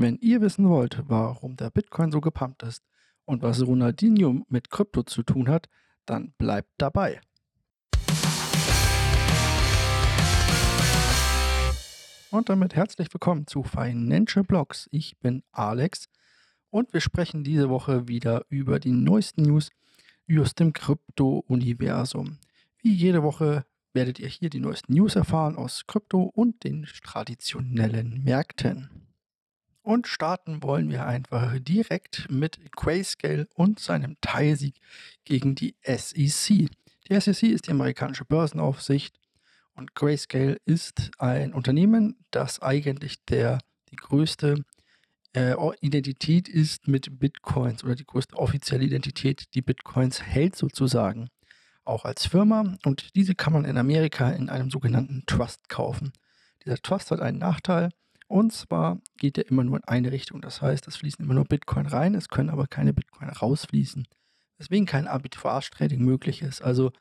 Wenn ihr wissen wollt, warum der Bitcoin so gepumpt ist und was Ronaldinho mit Krypto zu tun hat, dann bleibt dabei. Und damit herzlich willkommen zu Financial Blogs. Ich bin Alex und wir sprechen diese Woche wieder über die neuesten News aus dem Krypto-Universum. Wie jede Woche werdet ihr hier die neuesten News erfahren aus Krypto und den traditionellen Märkten. Und starten wollen wir einfach direkt mit Grayscale und seinem Teilsieg gegen die SEC. Die SEC ist die amerikanische Börsenaufsicht und Grayscale ist ein Unternehmen, das eigentlich der, die größte äh, Identität ist mit Bitcoins oder die größte offizielle Identität, die Bitcoins hält sozusagen auch als Firma und diese kann man in Amerika in einem sogenannten Trust kaufen. Dieser Trust hat einen Nachteil und zwar geht er immer nur in eine Richtung. Das heißt, es fließen immer nur Bitcoin rein, es können aber keine Bitcoin rausfließen. Deswegen kein Arbitrage-Trading möglich ist. Also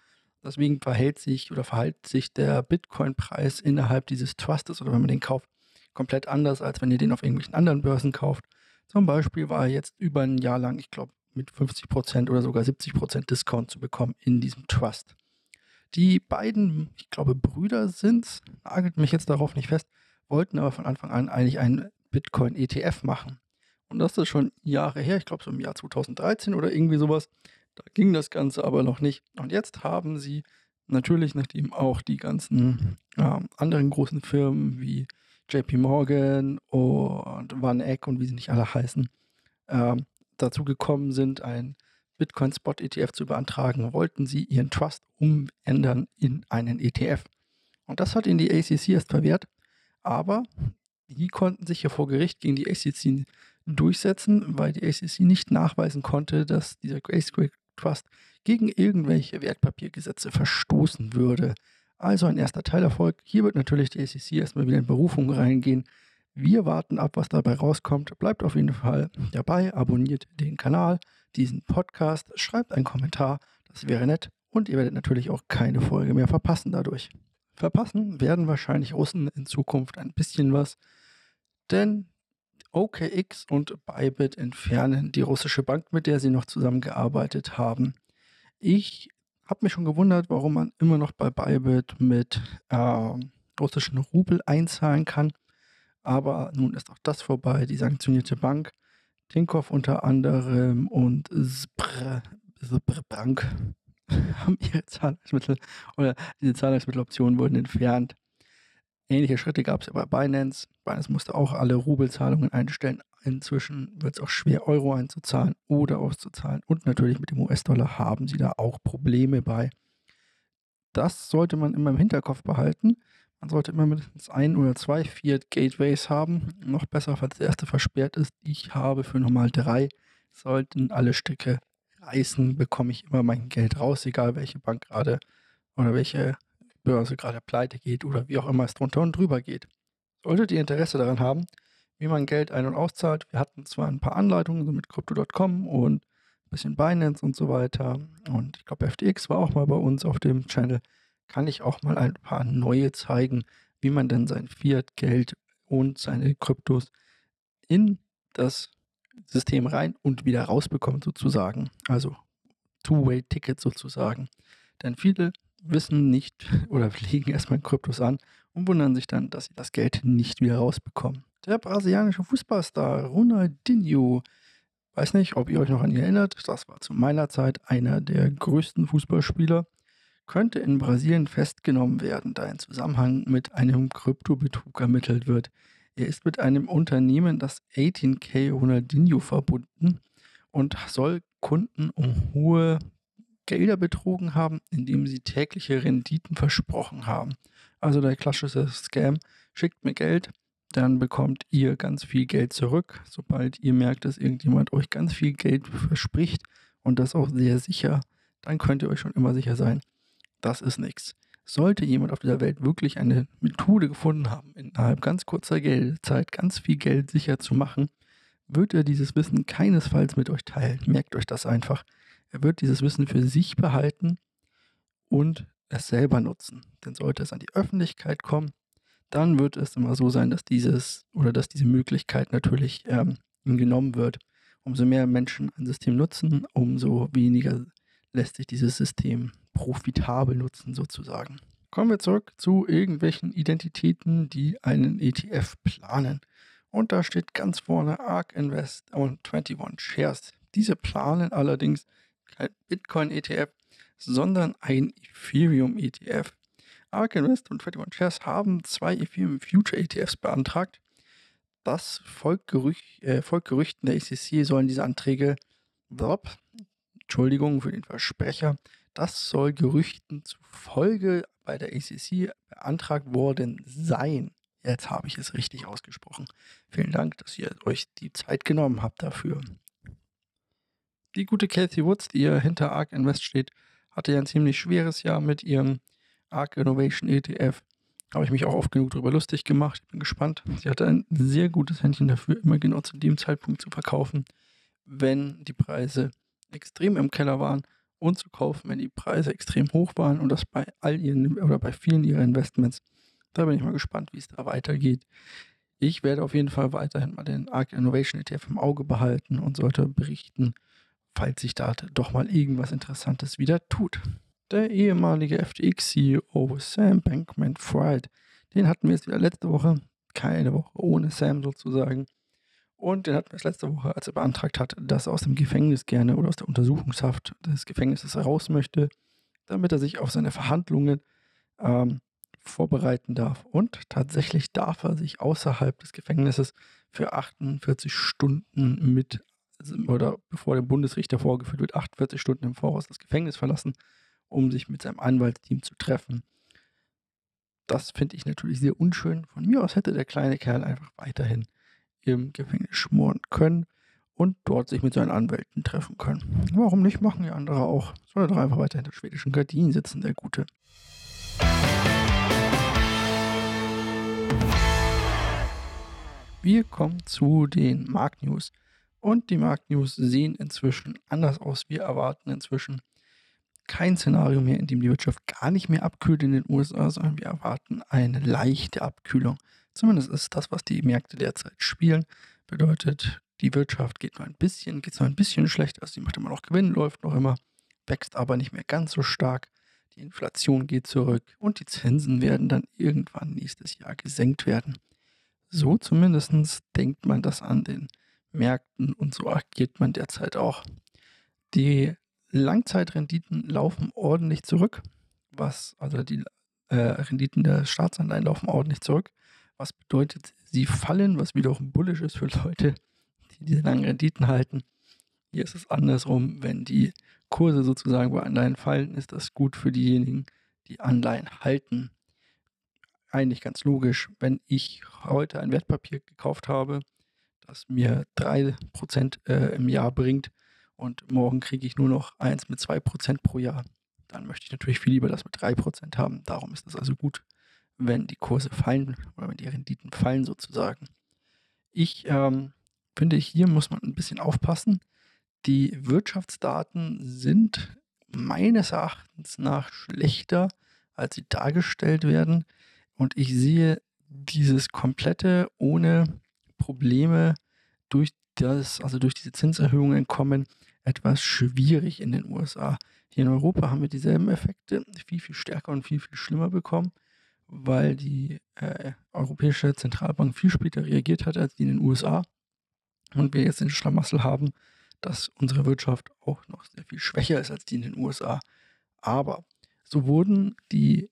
deswegen verhält sich oder verhält sich der Bitcoin-Preis innerhalb dieses Trustes oder wenn man den kauft, komplett anders, als wenn ihr den auf irgendwelchen anderen Börsen kauft. Zum Beispiel war er jetzt über ein Jahr lang, ich glaube, mit 50% oder sogar 70% Discount zu bekommen in diesem Trust. Die beiden, ich glaube, Brüder sind, nagelt mich jetzt darauf nicht fest, wollten aber von Anfang an eigentlich einen Bitcoin-ETF machen. Und das ist schon Jahre her, ich glaube so im Jahr 2013 oder irgendwie sowas. Da ging das Ganze aber noch nicht. Und jetzt haben sie natürlich, nachdem auch die ganzen äh, anderen großen Firmen wie JP Morgan und Van Eck und wie sie nicht alle heißen, äh, dazu gekommen sind, ein Bitcoin Spot ETF zu beantragen, wollten sie ihren Trust umändern in einen ETF. Und das hat ihnen die ACC erst verwehrt, aber die konnten sich ja vor Gericht gegen die ACC durchsetzen, weil die ACC nicht nachweisen konnte, dass dieser Grayscale Trust gegen irgendwelche Wertpapiergesetze verstoßen würde. Also ein erster Teilerfolg. Hier wird natürlich die ACC erstmal wieder in Berufung reingehen. Wir warten ab, was dabei rauskommt. Bleibt auf jeden Fall dabei, abonniert den Kanal, diesen Podcast, schreibt einen Kommentar, das wäre nett und ihr werdet natürlich auch keine Folge mehr verpassen dadurch. Verpassen werden wahrscheinlich Russen in Zukunft ein bisschen was, denn OKX und Bybit entfernen die russische Bank, mit der sie noch zusammengearbeitet haben. Ich habe mich schon gewundert, warum man immer noch bei Bybit mit äh, russischen Rubel einzahlen kann. Aber nun ist auch das vorbei. Die sanktionierte Bank, Tinkoff unter anderem und Spr, Spr Bank haben ihre Zahlungsmittel oder diese Zahlungsmitteloptionen wurden entfernt. Ähnliche Schritte gab es bei Binance. Binance musste auch alle Rubelzahlungen einstellen. Inzwischen wird es auch schwer, Euro einzuzahlen oder auszuzahlen. Und natürlich mit dem US-Dollar haben sie da auch Probleme bei. Das sollte man immer im Hinterkopf behalten. Man sollte immer mindestens ein oder zwei Fiat Gateways haben. Noch besser, falls der erste versperrt ist. Ich habe für normal drei. Sollten alle Stücke reißen, bekomme ich immer mein Geld raus, egal welche Bank gerade oder welche Börse gerade pleite geht oder wie auch immer es drunter und drüber geht. Solltet ihr Interesse daran haben, wie man Geld ein- und auszahlt, wir hatten zwar ein paar Anleitungen so mit Crypto.com und ein bisschen Binance und so weiter und ich glaube FTX war auch mal bei uns auf dem Channel kann ich auch mal ein paar neue zeigen, wie man dann sein Fiat-Geld und seine Kryptos in das System rein und wieder rausbekommt sozusagen. Also Two-Way-Ticket sozusagen. Denn viele wissen nicht oder legen erstmal Kryptos an und wundern sich dann, dass sie das Geld nicht wieder rausbekommen. Der brasilianische Fußballstar Ronaldinho, weiß nicht, ob ihr euch noch an ihn erinnert, das war zu meiner Zeit einer der größten Fußballspieler könnte in Brasilien festgenommen werden, da ein Zusammenhang mit einem Kryptobetrug ermittelt wird. Er ist mit einem Unternehmen, das 18K Ronaldinho verbunden und soll Kunden um hohe Gelder betrogen haben, indem sie tägliche Renditen versprochen haben. Also der klassische Scam, schickt mir Geld, dann bekommt ihr ganz viel Geld zurück, sobald ihr merkt, dass irgendjemand euch ganz viel Geld verspricht und das auch sehr sicher, dann könnt ihr euch schon immer sicher sein, das ist nichts. Sollte jemand auf dieser Welt wirklich eine Methode gefunden haben, innerhalb ganz kurzer Zeit ganz viel Geld sicher zu machen, wird er dieses Wissen keinesfalls mit euch teilen. Merkt euch das einfach. Er wird dieses Wissen für sich behalten und es selber nutzen. Denn sollte es an die Öffentlichkeit kommen, dann wird es immer so sein, dass dieses oder dass diese Möglichkeit natürlich ähm, genommen wird. Umso mehr Menschen ein System nutzen, umso weniger lässt sich dieses System profitabel nutzen sozusagen. Kommen wir zurück zu irgendwelchen Identitäten, die einen ETF planen. Und da steht ganz vorne ARK Invest und 21 Shares. Diese planen allerdings kein Bitcoin-ETF, sondern ein Ethereum-ETF. ARK Invest und 21 Shares haben zwei Ethereum Future ETFs beantragt. Das folgt, Gerüch, äh, folgt Gerüchten der ECC, sollen diese Anträge, blop, Entschuldigung für den Versprecher, das soll Gerüchten zufolge bei der ECC beantragt worden sein. Jetzt habe ich es richtig ausgesprochen. Vielen Dank, dass ihr euch die Zeit genommen habt dafür. Die gute Cathy Woods, die hier hinter ARK Invest steht, hatte ja ein ziemlich schweres Jahr mit ihrem ARK Innovation ETF. Habe ich mich auch oft genug darüber lustig gemacht. Ich bin gespannt. Sie hatte ein sehr gutes Händchen dafür, immer genau zu dem Zeitpunkt zu verkaufen, wenn die Preise extrem im Keller waren und zu kaufen, wenn die Preise extrem hoch waren und das bei all ihren oder bei vielen ihrer Investments. Da bin ich mal gespannt, wie es da weitergeht. Ich werde auf jeden Fall weiterhin mal den ARK Innovation ETF im Auge behalten und sollte berichten, falls sich da doch mal irgendwas Interessantes wieder tut. Der ehemalige FTX-CEO Sam Bankman-Fried, den hatten wir jetzt wieder letzte Woche, keine Woche ohne Sam sozusagen. Und den hatten wir letzte Woche, als er beantragt hat, dass er aus dem Gefängnis gerne oder aus der Untersuchungshaft des Gefängnisses raus möchte, damit er sich auf seine Verhandlungen ähm, vorbereiten darf. Und tatsächlich darf er sich außerhalb des Gefängnisses für 48 Stunden mit, oder bevor der Bundesrichter vorgeführt wird, 48 Stunden im Voraus das Gefängnis verlassen, um sich mit seinem Anwaltsteam zu treffen. Das finde ich natürlich sehr unschön. Von mir aus hätte der kleine Kerl einfach weiterhin im Gefängnis schmoren können und dort sich mit seinen Anwälten treffen können. Warum nicht? Machen die andere auch. Soll er doch einfach weiter hinter schwedischen Gardinen sitzen, der Gute. Wir kommen zu den Marktnews. Und die Marktnews sehen inzwischen anders aus. Wir erwarten inzwischen kein Szenario mehr, in dem die Wirtschaft gar nicht mehr abkühlt in den USA, sondern wir erwarten eine leichte Abkühlung. Zumindest ist das, was die Märkte derzeit spielen. Bedeutet, die Wirtschaft geht nur ein bisschen, geht zwar ein bisschen schlechter, also sie macht immer noch Gewinn, läuft noch immer, wächst aber nicht mehr ganz so stark. Die Inflation geht zurück und die Zinsen werden dann irgendwann nächstes Jahr gesenkt werden. So zumindest denkt man das an den Märkten und so agiert man derzeit auch. Die Langzeitrenditen laufen ordentlich zurück, was also die äh, Renditen der Staatsanleihen laufen ordentlich zurück was bedeutet, sie fallen, was wiederum bullisch ist für Leute, die diese langen Renditen halten. Hier ist es andersrum, wenn die Kurse sozusagen bei Anleihen fallen, ist das gut für diejenigen, die Anleihen halten. Eigentlich ganz logisch, wenn ich heute ein Wertpapier gekauft habe, das mir 3% äh, im Jahr bringt und morgen kriege ich nur noch 1 mit 2% pro Jahr, dann möchte ich natürlich viel lieber das mit 3% haben. Darum ist es also gut, wenn die Kurse fallen oder wenn die Renditen fallen sozusagen. Ich ähm, finde, hier muss man ein bisschen aufpassen. Die Wirtschaftsdaten sind meines Erachtens nach schlechter, als sie dargestellt werden. Und ich sehe dieses komplette ohne Probleme durch das, also durch diese Zinserhöhungen kommen, etwas schwierig in den USA. Hier in Europa haben wir dieselben Effekte viel, viel stärker und viel, viel schlimmer bekommen weil die äh, Europäische Zentralbank viel später reagiert hat als die in den USA und wir jetzt den Schlamassel haben, dass unsere Wirtschaft auch noch sehr viel schwächer ist als die in den USA. Aber so wurden die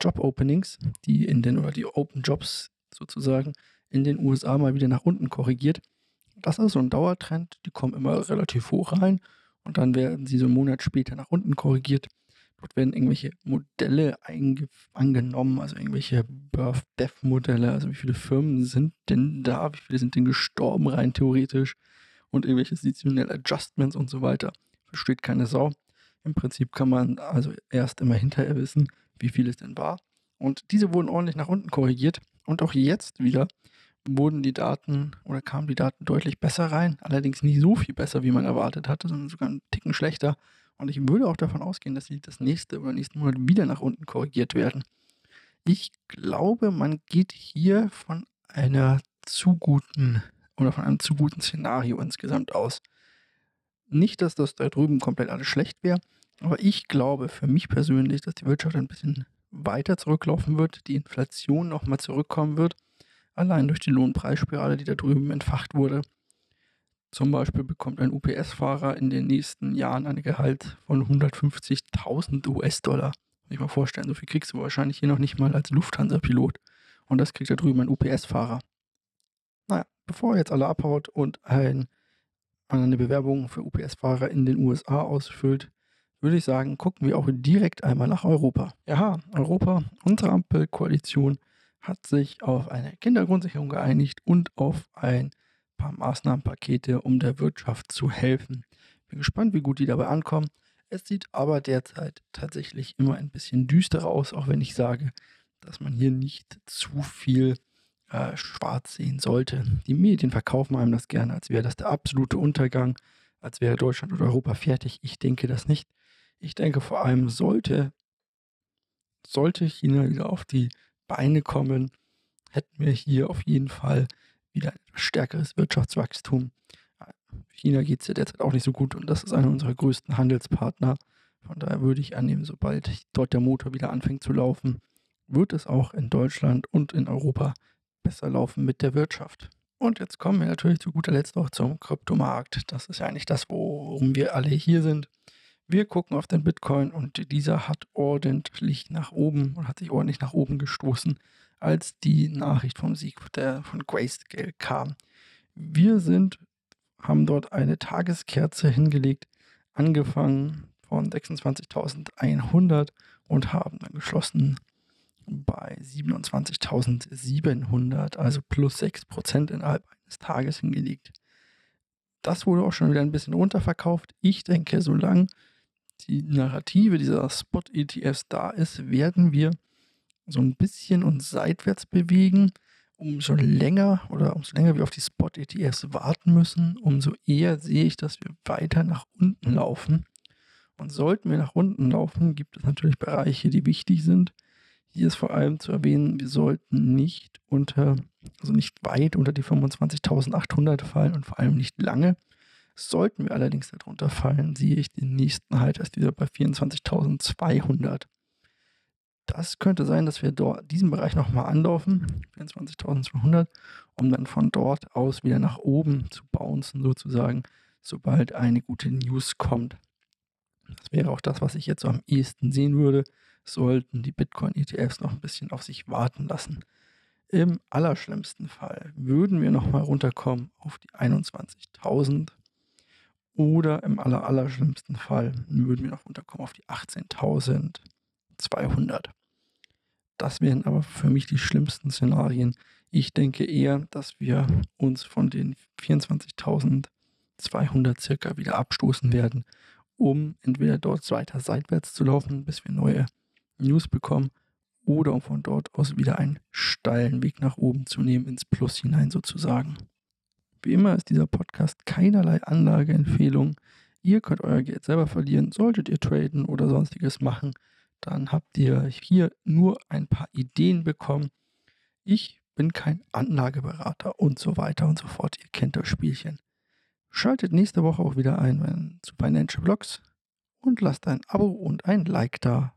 Job-Openings, die in den oder die Open Jobs sozusagen in den USA mal wieder nach unten korrigiert. Das ist so ein Dauertrend, die kommen immer relativ hoch rein und dann werden sie so einen Monat später nach unten korrigiert. Dort werden irgendwelche Modelle angenommen, also irgendwelche Birth-Death-Modelle. Also wie viele Firmen sind denn da? Wie viele sind denn gestorben rein theoretisch? Und irgendwelche Seasonal Adjustments und so weiter. Versteht keine Sau. Im Prinzip kann man also erst immer hinterher wissen, wie viel es denn war. Und diese wurden ordentlich nach unten korrigiert. Und auch jetzt wieder wurden die Daten oder kamen die Daten deutlich besser rein. Allerdings nicht so viel besser, wie man erwartet hatte, sondern sogar einen Ticken schlechter. Und ich würde auch davon ausgehen, dass sie das nächste oder nächsten Monat wieder nach unten korrigiert werden. Ich glaube, man geht hier von einer zu guten oder von einem zu guten Szenario insgesamt aus. Nicht, dass das da drüben komplett alles schlecht wäre, aber ich glaube für mich persönlich, dass die Wirtschaft ein bisschen weiter zurücklaufen wird, die Inflation nochmal zurückkommen wird, allein durch die Lohnpreisspirale, die da drüben entfacht wurde. Zum Beispiel bekommt ein UPS-Fahrer in den nächsten Jahren ein Gehalt von 150.000 US-Dollar. Muss ich mal vorstellen, so viel kriegst du wahrscheinlich hier noch nicht mal als Lufthansa-Pilot. Und das kriegt da drüben ein UPS-Fahrer. Naja, bevor jetzt alle abhaut und ein, eine Bewerbung für UPS-Fahrer in den USA ausfüllt, würde ich sagen, gucken wir auch direkt einmal nach Europa. Ja, Europa, unsere Ampelkoalition hat sich auf eine Kindergrundsicherung geeinigt und auf ein paar Maßnahmenpakete, um der Wirtschaft zu helfen. Bin gespannt, wie gut die dabei ankommen. Es sieht aber derzeit tatsächlich immer ein bisschen düsterer aus, auch wenn ich sage, dass man hier nicht zu viel äh, schwarz sehen sollte. Die Medien verkaufen einem das gerne, als wäre das der absolute Untergang, als wäre Deutschland oder Europa fertig. Ich denke das nicht. Ich denke vor allem sollte, sollte China wieder auf die Beine kommen, hätten wir hier auf jeden Fall wieder stärkeres Wirtschaftswachstum. China geht es ja derzeit auch nicht so gut und das ist einer unserer größten Handelspartner. Von daher würde ich annehmen, sobald dort der Motor wieder anfängt zu laufen, wird es auch in Deutschland und in Europa besser laufen mit der Wirtschaft. Und jetzt kommen wir natürlich zu guter Letzt auch zum Kryptomarkt. Das ist ja eigentlich das, worum wir alle hier sind. Wir gucken auf den Bitcoin und dieser hat ordentlich nach oben und hat sich ordentlich nach oben gestoßen, als die Nachricht vom Sieg der, von Grayscale kam. Wir sind, haben dort eine Tageskerze hingelegt, angefangen von 26.100 und haben dann geschlossen bei 27.700, also plus 6% innerhalb eines Tages hingelegt. Das wurde auch schon wieder ein bisschen runterverkauft. Ich denke, solange die Narrative dieser Spot-ETFs da ist, werden wir so ein bisschen uns seitwärts bewegen. Umso länger oder umso länger wir auf die Spot-ETFs warten müssen, umso eher sehe ich, dass wir weiter nach unten laufen. Und sollten wir nach unten laufen, gibt es natürlich Bereiche, die wichtig sind. Hier ist vor allem zu erwähnen, wir sollten nicht unter, also nicht weit unter die 25.800 fallen und vor allem nicht lange. Sollten wir allerdings darunter fallen, sehe ich den nächsten halt erst wieder bei 24.200. Das könnte sein, dass wir dort diesen Bereich nochmal anlaufen, 24.200, um dann von dort aus wieder nach oben zu bouncen, sozusagen, sobald eine gute News kommt. Das wäre auch das, was ich jetzt so am ehesten sehen würde, sollten die Bitcoin-ETFs noch ein bisschen auf sich warten lassen. Im allerschlimmsten Fall würden wir nochmal runterkommen auf die 21.000 oder im aller, allerschlimmsten Fall würden wir noch runterkommen auf die 18.200. Das wären aber für mich die schlimmsten Szenarien. Ich denke eher, dass wir uns von den 24.200 circa wieder abstoßen werden, um entweder dort weiter seitwärts zu laufen, bis wir neue News bekommen, oder um von dort aus wieder einen steilen Weg nach oben zu nehmen, ins Plus hinein sozusagen. Wie immer ist dieser Podcast keinerlei Anlageempfehlung. Ihr könnt euer Geld selber verlieren. Solltet ihr traden oder sonstiges machen, dann habt ihr hier nur ein paar Ideen bekommen. Ich bin kein Anlageberater und so weiter und so fort. Ihr kennt das Spielchen. Schaltet nächste Woche auch wieder ein zu Financial Blogs und lasst ein Abo und ein Like da.